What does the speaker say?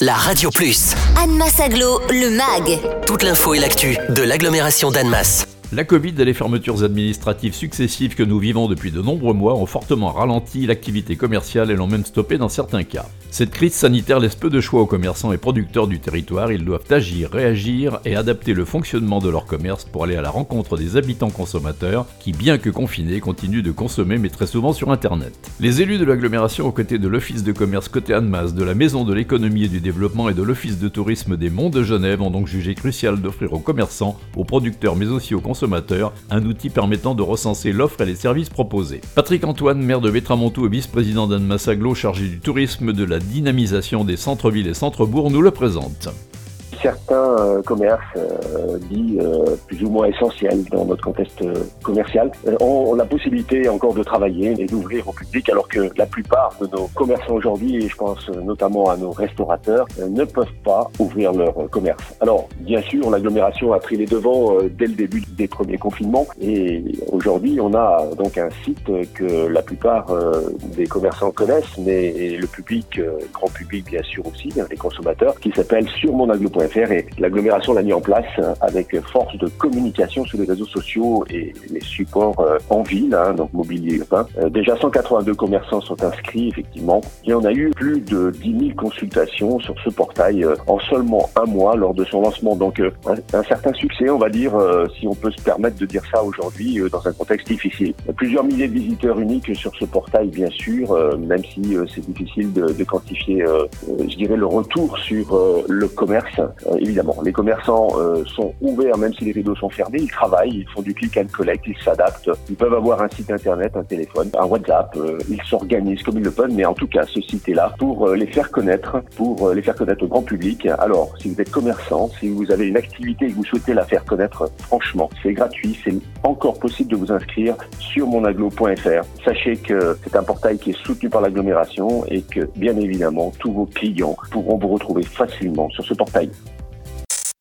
la Radio Plus. Annemasse Aglo, le MAG. Toute l'info et l'actu de l'agglomération d'Annemasse. La Covid et les fermetures administratives successives que nous vivons depuis de nombreux mois ont fortement ralenti l'activité commerciale et l'ont même stoppé dans certains cas. Cette crise sanitaire laisse peu de choix aux commerçants et producteurs du territoire, ils doivent agir, réagir et adapter le fonctionnement de leur commerce pour aller à la rencontre des habitants consommateurs qui, bien que confinés, continuent de consommer mais très souvent sur Internet. Les élus de l'agglomération aux côtés de l'Office de commerce côté Annemasse, de la Maison de l'économie et du développement et de l'Office de tourisme des Monts de Genève ont donc jugé crucial d'offrir aux commerçants, aux producteurs mais aussi aux consommateurs un outil permettant de recenser l'offre et les services proposés. Patrick Antoine, maire de Bétramontou et vice-président d'Annemasse Aglo chargé du tourisme de la dynamisation des centres-villes et centres-bourgs nous le présente certains euh, commerces euh, dits euh, plus ou moins essentiels dans notre contexte commercial ont la possibilité encore de travailler et d'ouvrir au public alors que la plupart de nos commerçants aujourd'hui, et je pense notamment à nos restaurateurs, ne peuvent pas ouvrir leur commerce. Alors, bien sûr, l'agglomération a pris les devants dès le début des premiers confinements et aujourd'hui, on a donc un site que la plupart des commerçants connaissent, mais le public, grand public bien sûr aussi, hein, les consommateurs, qui s'appelle sur monaglo.fr et l'agglomération l'a mis en place avec force de communication sur les réseaux sociaux et les supports euh, en ville, hein, donc mobilier urbain. Euh, déjà 182 commerçants sont inscrits effectivement et on a eu plus de 10 000 consultations sur ce portail euh, en seulement un mois lors de son lancement. Donc un, certain succès, on va dire, si on peut se permettre de dire ça aujourd'hui dans un contexte difficile. Plusieurs milliers de visiteurs uniques sur ce portail, bien sûr, même si c'est difficile de, de quantifier, je dirais, le retour sur le commerce. Euh, évidemment, les commerçants euh, sont ouverts même si les rideaux sont fermés, ils travaillent, ils font du click and collect, ils s'adaptent, ils peuvent avoir un site internet, un téléphone, un WhatsApp, euh, ils s'organisent comme ils le peuvent, mais en tout cas, ce site est là pour les faire connaître, pour les faire connaître au grand public. Alors, si vous êtes commerçant, si vous avez une activité et que vous souhaitez la faire connaître, franchement, c'est gratuit, c'est encore possible de vous inscrire sur monaglo.fr. Sachez que c'est un portail qui est soutenu par l'agglomération et que, bien évidemment, tous vos clients pourront vous retrouver facilement sur ce portail.